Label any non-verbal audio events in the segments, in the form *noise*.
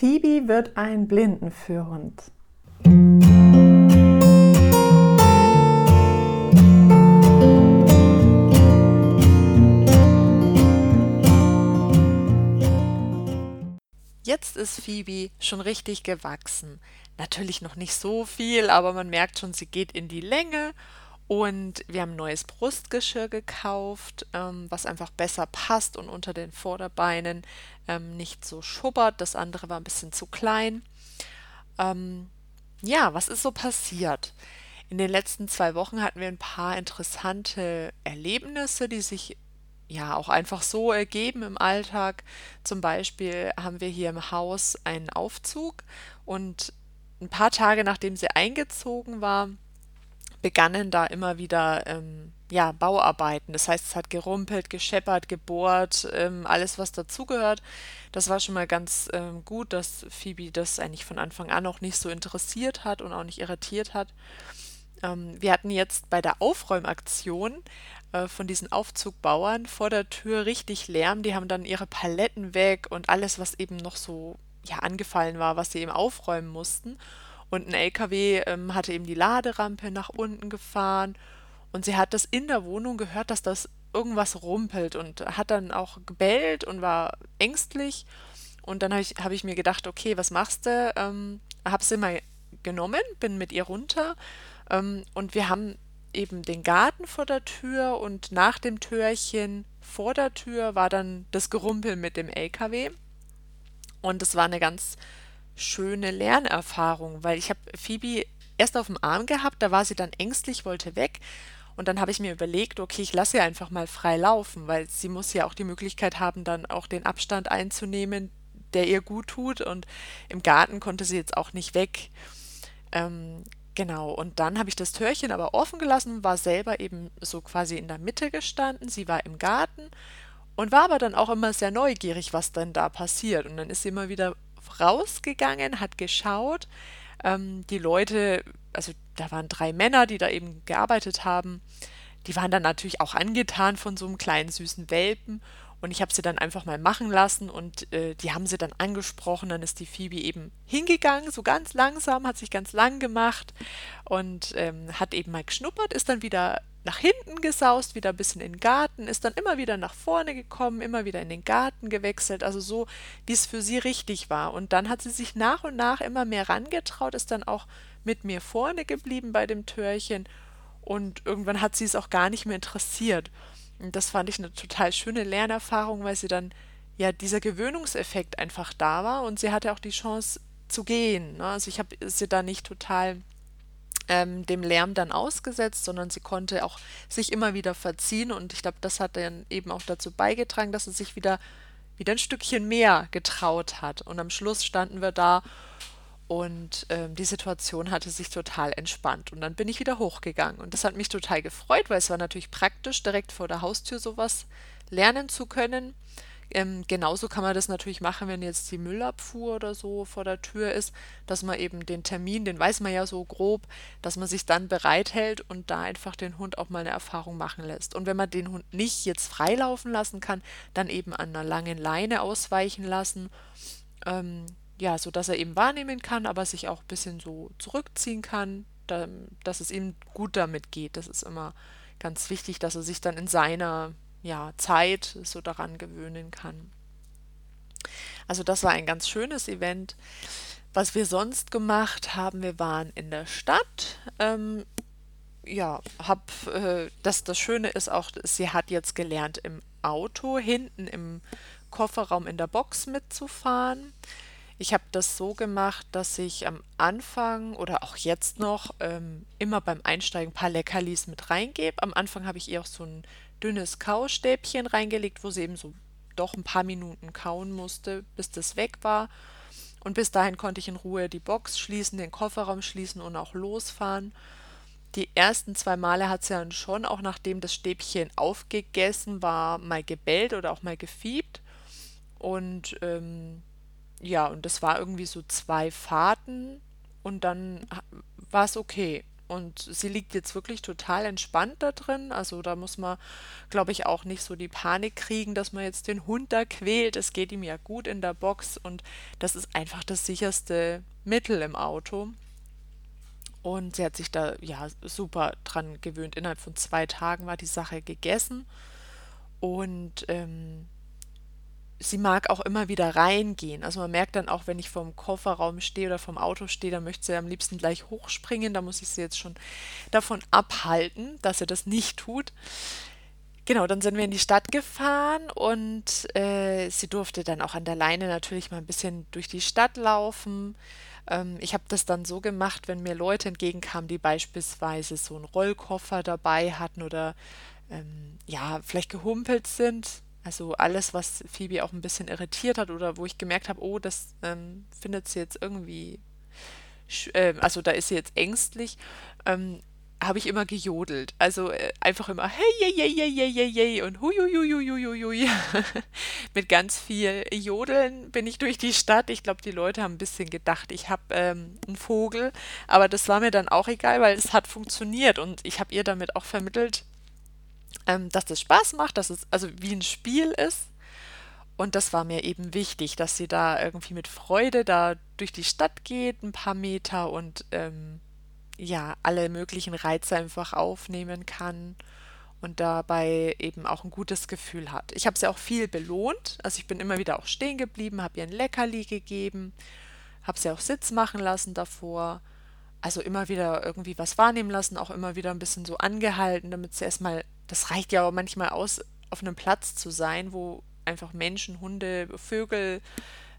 Phoebe wird ein Blindenführhund. Jetzt ist Phoebe schon richtig gewachsen. Natürlich noch nicht so viel, aber man merkt schon, sie geht in die Länge und wir haben neues Brustgeschirr gekauft, ähm, was einfach besser passt und unter den Vorderbeinen ähm, nicht so schubbert. Das andere war ein bisschen zu klein. Ähm, ja, was ist so passiert? In den letzten zwei Wochen hatten wir ein paar interessante Erlebnisse, die sich ja auch einfach so ergeben im Alltag. Zum Beispiel haben wir hier im Haus einen Aufzug und ein paar Tage nachdem sie eingezogen war, begannen da immer wieder ähm, ja, Bauarbeiten. Das heißt, es hat gerumpelt, gescheppert, gebohrt, ähm, alles, was dazugehört. Das war schon mal ganz ähm, gut, dass Phoebe das eigentlich von Anfang an auch nicht so interessiert hat und auch nicht irritiert hat. Ähm, wir hatten jetzt bei der Aufräumaktion äh, von diesen Aufzugbauern vor der Tür richtig Lärm. Die haben dann ihre Paletten weg und alles, was eben noch so ja, angefallen war, was sie eben aufräumen mussten. Und ein LKW ähm, hatte eben die Laderampe nach unten gefahren und sie hat das in der Wohnung gehört, dass das irgendwas rumpelt und hat dann auch gebellt und war ängstlich. Und dann habe ich, hab ich mir gedacht, okay, was machst du? Ähm, habe sie mal genommen, bin mit ihr runter ähm, und wir haben eben den Garten vor der Tür und nach dem Türchen vor der Tür war dann das Gerumpel mit dem LKW. Und es war eine ganz schöne Lernerfahrung, weil ich habe Phoebe erst auf dem Arm gehabt, da war sie dann ängstlich, wollte weg. Und dann habe ich mir überlegt, okay, ich lasse sie einfach mal frei laufen, weil sie muss ja auch die Möglichkeit haben, dann auch den Abstand einzunehmen, der ihr gut tut. Und im Garten konnte sie jetzt auch nicht weg. Ähm, genau, und dann habe ich das Türchen aber offen gelassen, war selber eben so quasi in der Mitte gestanden. Sie war im Garten und war aber dann auch immer sehr neugierig, was denn da passiert. Und dann ist sie immer wieder rausgegangen, hat geschaut. Ähm, die Leute, also da waren drei Männer, die da eben gearbeitet haben, die waren dann natürlich auch angetan von so einem kleinen süßen Welpen. Und ich habe sie dann einfach mal machen lassen und äh, die haben sie dann angesprochen. Dann ist die Phoebe eben hingegangen, so ganz langsam, hat sich ganz lang gemacht und ähm, hat eben mal geschnuppert, ist dann wieder nach hinten gesaust, wieder ein bisschen in den Garten, ist dann immer wieder nach vorne gekommen, immer wieder in den Garten gewechselt, also so, wie es für sie richtig war. Und dann hat sie sich nach und nach immer mehr rangetraut, ist dann auch mit mir vorne geblieben bei dem Türchen und irgendwann hat sie es auch gar nicht mehr interessiert. Und das fand ich eine total schöne Lernerfahrung, weil sie dann ja dieser Gewöhnungseffekt einfach da war und sie hatte auch die Chance zu gehen. Ne? Also ich habe sie da nicht total ähm, dem Lärm dann ausgesetzt, sondern sie konnte auch sich immer wieder verziehen und ich glaube, das hat dann eben auch dazu beigetragen, dass sie sich wieder, wieder ein Stückchen mehr getraut hat. Und am Schluss standen wir da und ähm, die Situation hatte sich total entspannt. Und dann bin ich wieder hochgegangen. Und das hat mich total gefreut, weil es war natürlich praktisch, direkt vor der Haustür sowas lernen zu können. Ähm, genauso kann man das natürlich machen, wenn jetzt die Müllabfuhr oder so vor der Tür ist, dass man eben den Termin, den weiß man ja so grob, dass man sich dann bereithält und da einfach den Hund auch mal eine Erfahrung machen lässt. Und wenn man den Hund nicht jetzt freilaufen lassen kann, dann eben an einer langen Leine ausweichen lassen. Ähm, ja, so dass er eben wahrnehmen kann, aber sich auch ein bisschen so zurückziehen kann, da, dass es ihm gut damit geht. Das ist immer ganz wichtig, dass er sich dann in seiner ja, Zeit so daran gewöhnen kann. Also das war ein ganz schönes Event. Was wir sonst gemacht haben, wir waren in der Stadt. Ähm, ja, hab, äh, das, das Schöne ist auch, sie hat jetzt gelernt, im Auto hinten im Kofferraum in der Box mitzufahren. Ich habe das so gemacht, dass ich am Anfang oder auch jetzt noch ähm, immer beim Einsteigen ein paar Leckerlis mit reingebe. Am Anfang habe ich ihr auch so ein dünnes Kaustäbchen reingelegt, wo sie eben so doch ein paar Minuten kauen musste, bis das weg war. Und bis dahin konnte ich in Ruhe die Box schließen, den Kofferraum schließen und auch losfahren. Die ersten zwei Male hat sie dann schon, auch nachdem das Stäbchen aufgegessen war, mal gebellt oder auch mal gefiebt. Und ähm, ja, und das war irgendwie so zwei Fahrten und dann war es okay. Und sie liegt jetzt wirklich total entspannt da drin. Also da muss man, glaube ich, auch nicht so die Panik kriegen, dass man jetzt den Hund da quält. Es geht ihm ja gut in der Box und das ist einfach das sicherste Mittel im Auto. Und sie hat sich da ja super dran gewöhnt. Innerhalb von zwei Tagen war die Sache gegessen. Und ähm, sie mag auch immer wieder reingehen. Also man merkt dann auch, wenn ich vom Kofferraum stehe oder vom Auto stehe, dann möchte sie am liebsten gleich hochspringen. Da muss ich sie jetzt schon davon abhalten, dass sie das nicht tut. Genau, dann sind wir in die Stadt gefahren und äh, sie durfte dann auch an der Leine natürlich mal ein bisschen durch die Stadt laufen. Ähm, ich habe das dann so gemacht, wenn mir Leute entgegenkamen, die beispielsweise so einen Rollkoffer dabei hatten oder ähm, ja, vielleicht gehumpelt sind. Also alles, was Phoebe auch ein bisschen irritiert hat oder wo ich gemerkt habe, oh, das ähm, findet sie jetzt irgendwie, äh, also da ist sie jetzt ängstlich. Ähm, habe ich immer gejodelt. Also äh, einfach immer hey, hey, hey, hey, hey, hey, hey und hui, hui, hui, hui, hui, hui. *laughs* Mit ganz viel Jodeln bin ich durch die Stadt. Ich glaube, die Leute haben ein bisschen gedacht, ich habe ähm, einen Vogel. Aber das war mir dann auch egal, weil es hat funktioniert und ich habe ihr damit auch vermittelt, ähm, dass das Spaß macht, dass es also wie ein Spiel ist. Und das war mir eben wichtig, dass sie da irgendwie mit Freude da durch die Stadt geht, ein paar Meter und ähm, ja, alle möglichen Reize einfach aufnehmen kann und dabei eben auch ein gutes Gefühl hat. Ich habe sie auch viel belohnt, also ich bin immer wieder auch stehen geblieben, habe ihr ein Leckerli gegeben, habe sie auch Sitz machen lassen davor, also immer wieder irgendwie was wahrnehmen lassen, auch immer wieder ein bisschen so angehalten, damit sie erstmal, das reicht ja auch manchmal aus, auf einem Platz zu sein, wo einfach Menschen, Hunde, Vögel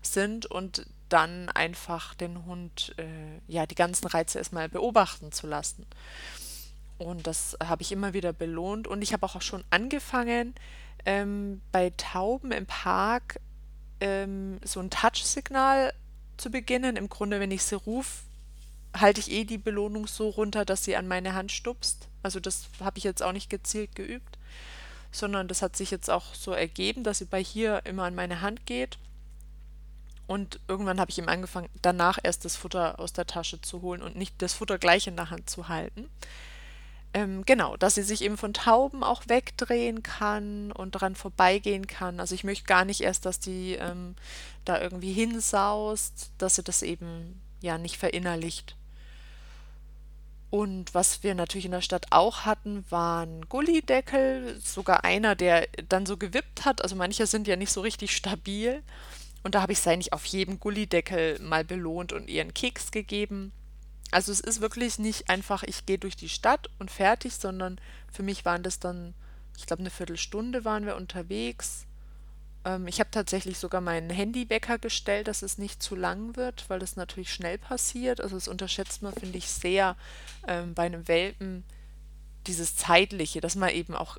sind und dann einfach den Hund, äh, ja, die ganzen Reize erstmal beobachten zu lassen. Und das habe ich immer wieder belohnt. Und ich habe auch schon angefangen, ähm, bei Tauben im Park ähm, so ein Touch-Signal zu beginnen. Im Grunde, wenn ich sie rufe, halte ich eh die Belohnung so runter, dass sie an meine Hand stupst. Also das habe ich jetzt auch nicht gezielt geübt, sondern das hat sich jetzt auch so ergeben, dass sie bei hier immer an meine Hand geht und irgendwann habe ich ihm angefangen, danach erst das Futter aus der Tasche zu holen und nicht das Futter gleich in der Hand zu halten. Ähm, genau, dass sie sich eben von Tauben auch wegdrehen kann und daran vorbeigehen kann. Also ich möchte gar nicht erst, dass die ähm, da irgendwie hinsaust, dass sie das eben ja nicht verinnerlicht. Und was wir natürlich in der Stadt auch hatten, waren Gullideckel, sogar einer, der dann so gewippt hat. Also manche sind ja nicht so richtig stabil. Und da habe ich sie eigentlich auf jedem Gullideckel mal belohnt und ihr einen Keks gegeben. Also es ist wirklich nicht einfach, ich gehe durch die Stadt und fertig, sondern für mich waren das dann, ich glaube, eine Viertelstunde waren wir unterwegs. Ähm, ich habe tatsächlich sogar meinen Handywecker gestellt, dass es nicht zu lang wird, weil das natürlich schnell passiert. Also das unterschätzt man, finde ich, sehr ähm, bei einem Welpen, dieses Zeitliche, dass man eben auch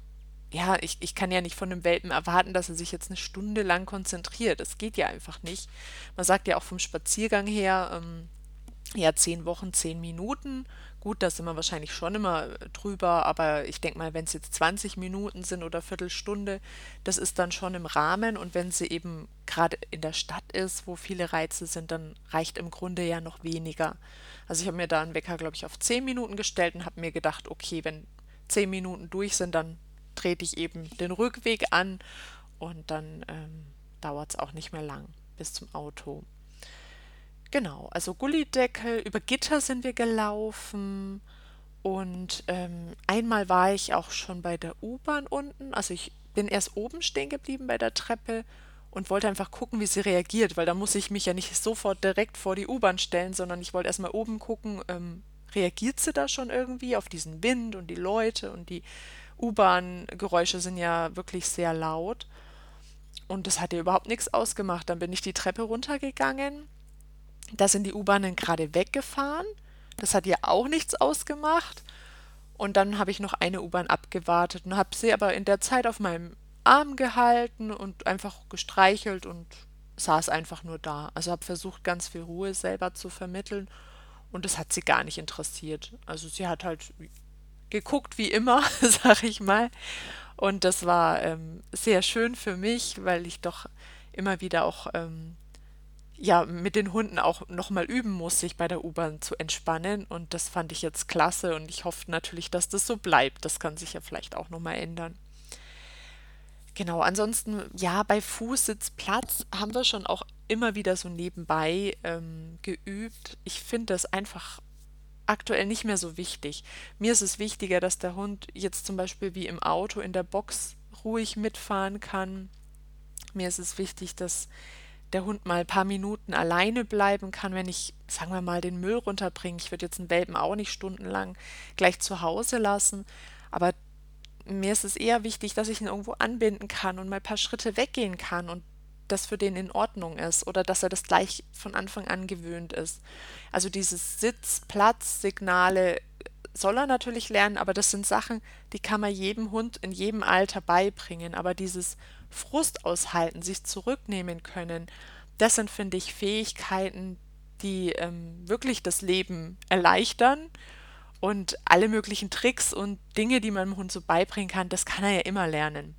ja, ich, ich kann ja nicht von einem Welpen erwarten, dass er sich jetzt eine Stunde lang konzentriert. Das geht ja einfach nicht. Man sagt ja auch vom Spaziergang her, ähm, ja, zehn Wochen, zehn Minuten. Gut, da sind wir wahrscheinlich schon immer drüber, aber ich denke mal, wenn es jetzt 20 Minuten sind oder Viertelstunde, das ist dann schon im Rahmen. Und wenn sie eben gerade in der Stadt ist, wo viele Reize sind, dann reicht im Grunde ja noch weniger. Also ich habe mir da einen Wecker, glaube ich, auf 10 Minuten gestellt und habe mir gedacht, okay, wenn 10 Minuten durch sind, dann trete ich eben den Rückweg an und dann ähm, dauert es auch nicht mehr lang bis zum Auto. Genau, also Gullideckel, über Gitter sind wir gelaufen und ähm, einmal war ich auch schon bei der U-Bahn unten. Also ich bin erst oben stehen geblieben bei der Treppe und wollte einfach gucken, wie sie reagiert, weil da muss ich mich ja nicht sofort direkt vor die U-Bahn stellen, sondern ich wollte erstmal oben gucken, ähm, reagiert sie da schon irgendwie auf diesen Wind und die Leute und die U-Bahn-Geräusche sind ja wirklich sehr laut. Und das hat ihr überhaupt nichts ausgemacht. Dann bin ich die Treppe runtergegangen. Da sind die U-Bahnen gerade weggefahren. Das hat ihr auch nichts ausgemacht. Und dann habe ich noch eine U-Bahn abgewartet und habe sie aber in der Zeit auf meinem Arm gehalten und einfach gestreichelt und saß einfach nur da. Also habe versucht, ganz viel Ruhe selber zu vermitteln. Und das hat sie gar nicht interessiert. Also sie hat halt geguckt wie immer, *laughs* sag ich mal. Und das war ähm, sehr schön für mich, weil ich doch immer wieder auch ähm, ja, mit den Hunden auch nochmal üben muss, sich bei der U-Bahn zu entspannen. Und das fand ich jetzt klasse und ich hoffe natürlich, dass das so bleibt. Das kann sich ja vielleicht auch nochmal ändern. Genau, ansonsten, ja, bei Fußsitzplatz haben wir schon auch immer wieder so nebenbei ähm, geübt. Ich finde das einfach aktuell nicht mehr so wichtig. Mir ist es wichtiger, dass der Hund jetzt zum Beispiel wie im Auto in der Box ruhig mitfahren kann. Mir ist es wichtig, dass der Hund mal ein paar Minuten alleine bleiben kann, wenn ich, sagen wir mal, den Müll runterbringe. Ich würde jetzt einen Welpen auch nicht stundenlang gleich zu Hause lassen, aber mir ist es eher wichtig, dass ich ihn irgendwo anbinden kann und mal ein paar Schritte weggehen kann und das für den in Ordnung ist oder dass er das gleich von Anfang an gewöhnt ist. Also dieses Sitz-Platz-Signale soll er natürlich lernen, aber das sind Sachen, die kann man jedem Hund in jedem Alter beibringen. Aber dieses Frust aushalten, sich zurücknehmen können, das sind, finde ich, Fähigkeiten, die ähm, wirklich das Leben erleichtern. Und alle möglichen Tricks und Dinge, die man dem Hund so beibringen kann, das kann er ja immer lernen.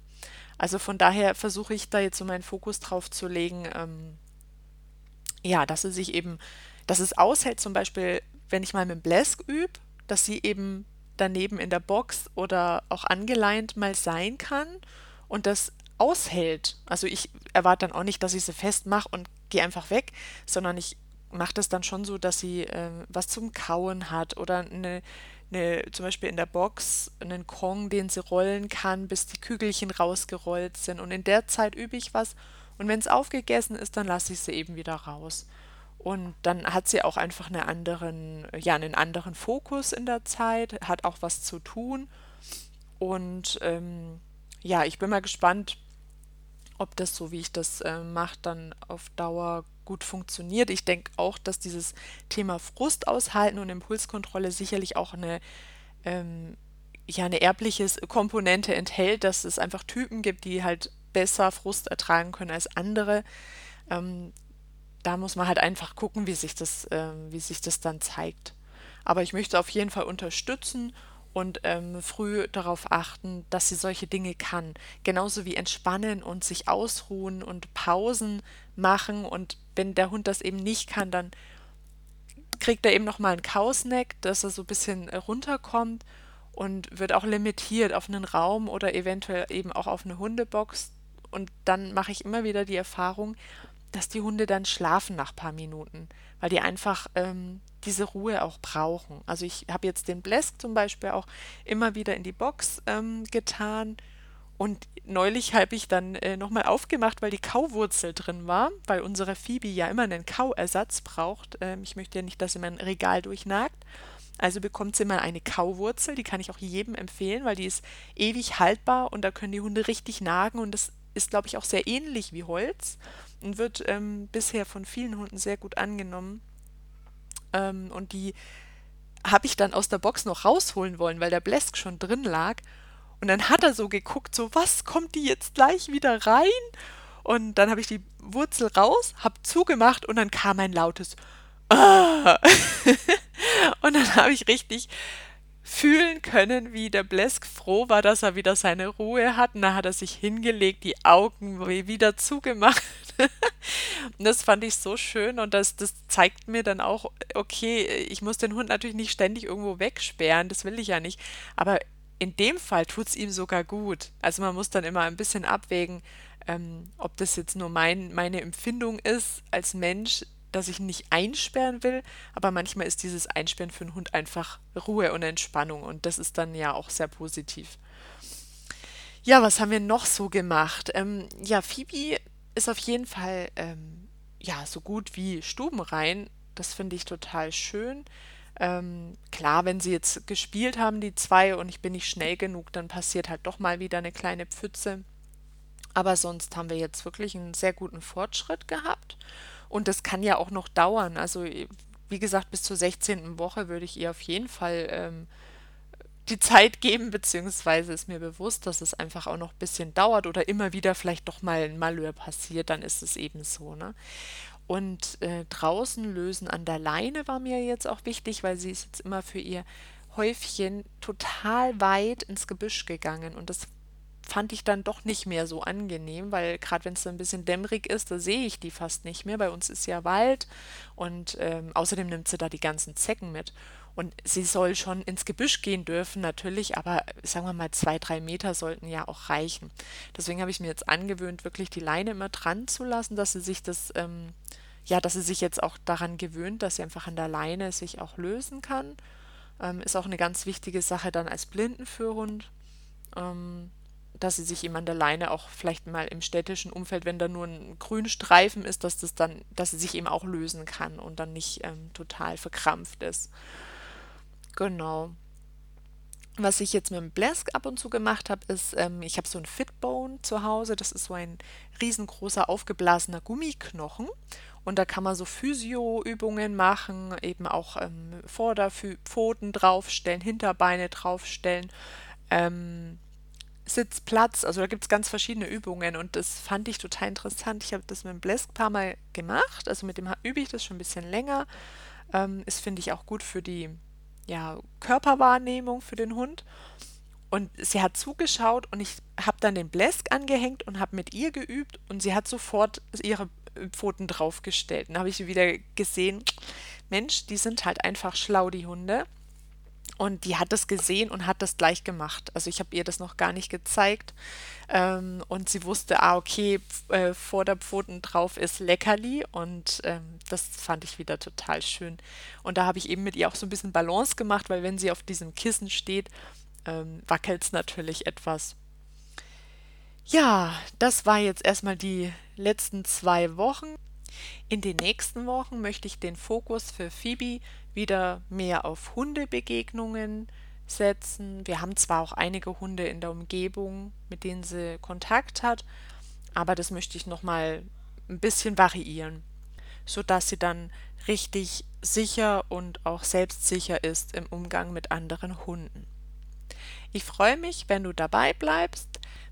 Also von daher versuche ich da jetzt so meinen Fokus drauf zu legen, ähm, ja, dass er sich eben, dass es aushält, zum Beispiel, wenn ich mal mit dem Blesk übe, dass sie eben daneben in der Box oder auch angeleint mal sein kann und das aushält. Also ich erwarte dann auch nicht, dass ich sie festmache und gehe einfach weg, sondern ich mache das dann schon so, dass sie äh, was zum Kauen hat oder eine, eine, zum Beispiel in der Box einen Kong, den sie rollen kann, bis die Kügelchen rausgerollt sind. Und in der Zeit übe ich was. Und wenn es aufgegessen ist, dann lasse ich sie eben wieder raus. Und dann hat sie auch einfach eine anderen, ja, einen anderen Fokus in der Zeit, hat auch was zu tun. Und ähm, ja, ich bin mal gespannt, ob das so, wie ich das äh, mache, dann auf Dauer gut funktioniert. Ich denke auch, dass dieses Thema Frust aushalten und Impulskontrolle sicherlich auch eine, ähm, ja, eine erbliche Komponente enthält, dass es einfach Typen gibt, die halt besser Frust ertragen können als andere. Ähm, da muss man halt einfach gucken, wie sich das, äh, wie sich das dann zeigt. Aber ich möchte auf jeden Fall unterstützen und ähm, früh darauf achten, dass sie solche Dinge kann. Genauso wie entspannen und sich ausruhen und Pausen machen. Und wenn der Hund das eben nicht kann, dann kriegt er eben nochmal einen Kausneck, dass er so ein bisschen äh, runterkommt und wird auch limitiert auf einen Raum oder eventuell eben auch auf eine Hundebox. Und dann mache ich immer wieder die Erfahrung, dass die Hunde dann schlafen nach ein paar Minuten, weil die einfach ähm, diese Ruhe auch brauchen. Also ich habe jetzt den Blesk zum Beispiel auch immer wieder in die Box ähm, getan und neulich habe ich dann äh, nochmal aufgemacht, weil die Kauwurzel drin war, weil unsere Phoebe ja immer einen Kauersatz braucht. Ähm, ich möchte ja nicht, dass sie mein Regal durchnagt. Also bekommt sie mal eine Kauwurzel, die kann ich auch jedem empfehlen, weil die ist ewig haltbar und da können die Hunde richtig nagen und das ist, glaube ich, auch sehr ähnlich wie Holz und wird ähm, bisher von vielen Hunden sehr gut angenommen. Ähm, und die habe ich dann aus der Box noch rausholen wollen, weil der Blesk schon drin lag. Und dann hat er so geguckt, so was, kommt die jetzt gleich wieder rein? Und dann habe ich die Wurzel raus, habe zugemacht und dann kam ein lautes ah! *laughs* und dann habe ich richtig fühlen können, wie der Blesk froh war, dass er wieder seine Ruhe hat. Und da hat er sich hingelegt, die Augen wieder zugemacht. Und das fand ich so schön und das, das zeigt mir dann auch, okay, ich muss den Hund natürlich nicht ständig irgendwo wegsperren, das will ich ja nicht. Aber in dem Fall tut es ihm sogar gut. Also man muss dann immer ein bisschen abwägen, ähm, ob das jetzt nur mein, meine Empfindung ist als Mensch, dass ich nicht einsperren will, aber manchmal ist dieses Einsperren für einen Hund einfach Ruhe und Entspannung und das ist dann ja auch sehr positiv. Ja, was haben wir noch so gemacht? Ähm, ja, Phoebe ist auf jeden Fall ähm, ja so gut wie stubenrein. Das finde ich total schön. Ähm, klar, wenn sie jetzt gespielt haben, die zwei, und ich bin nicht schnell genug, dann passiert halt doch mal wieder eine kleine Pfütze. Aber sonst haben wir jetzt wirklich einen sehr guten Fortschritt gehabt. Und das kann ja auch noch dauern. Also, wie gesagt, bis zur 16. Woche würde ich ihr auf jeden Fall ähm, die Zeit geben, beziehungsweise ist mir bewusst, dass es einfach auch noch ein bisschen dauert oder immer wieder vielleicht doch mal ein Malheur passiert, dann ist es eben so, ne? Und äh, draußen lösen an der Leine war mir jetzt auch wichtig, weil sie ist jetzt immer für ihr Häufchen total weit ins Gebüsch gegangen und das fand ich dann doch nicht mehr so angenehm, weil gerade wenn es ein bisschen dämmerig ist, da sehe ich die fast nicht mehr. Bei uns ist ja Wald und ähm, außerdem nimmt sie da die ganzen Zecken mit. Und sie soll schon ins Gebüsch gehen dürfen, natürlich, aber sagen wir mal, zwei, drei Meter sollten ja auch reichen. Deswegen habe ich mir jetzt angewöhnt, wirklich die Leine immer dran zu lassen, dass sie sich das, ähm, ja, dass sie sich jetzt auch daran gewöhnt, dass sie einfach an der Leine sich auch lösen kann. Ähm, ist auch eine ganz wichtige Sache dann als Blindenführhund, ähm, dass sie sich eben an der Leine auch vielleicht mal im städtischen Umfeld, wenn da nur ein Grünstreifen ist, dass das dann, dass sie sich eben auch lösen kann und dann nicht ähm, total verkrampft ist. Genau. Was ich jetzt mit dem Blesk ab und zu gemacht habe, ist, ähm, ich habe so ein Fitbone zu Hause. Das ist so ein riesengroßer aufgeblasener Gummiknochen. Und da kann man so Physio-Übungen machen, eben auch ähm, Vorderpfoten draufstellen, Hinterbeine draufstellen, ähm, Sitzplatz. Also da gibt es ganz verschiedene Übungen und das fand ich total interessant. Ich habe das mit dem Blesk ein paar Mal gemacht. Also mit dem übe ich das schon ein bisschen länger. Ähm, ist, finde ich, auch gut für die ja, Körperwahrnehmung für den Hund. Und sie hat zugeschaut und ich habe dann den Blesk angehängt und habe mit ihr geübt und sie hat sofort ihre Pfoten draufgestellt. Und habe ich wieder gesehen, Mensch, die sind halt einfach schlau, die Hunde. Und die hat das gesehen und hat das gleich gemacht. Also ich habe ihr das noch gar nicht gezeigt. Ähm, und sie wusste, ah, okay, äh, vor der Pfoten drauf ist Leckerli. Und ähm, das fand ich wieder total schön. Und da habe ich eben mit ihr auch so ein bisschen Balance gemacht, weil wenn sie auf diesem Kissen steht, ähm, wackelt es natürlich etwas. Ja, das war jetzt erstmal die letzten zwei Wochen. In den nächsten Wochen möchte ich den Fokus für Phoebe wieder mehr auf Hundebegegnungen setzen. Wir haben zwar auch einige Hunde in der Umgebung, mit denen sie Kontakt hat, aber das möchte ich noch mal ein bisschen variieren, sodass sie dann richtig sicher und auch selbstsicher ist im Umgang mit anderen Hunden. Ich freue mich, wenn du dabei bleibst.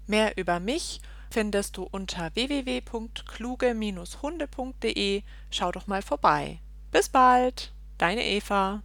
Mehr über mich findest du unter www.kluge-hunde.de. Schau doch mal vorbei. Bis bald! Deine Eva.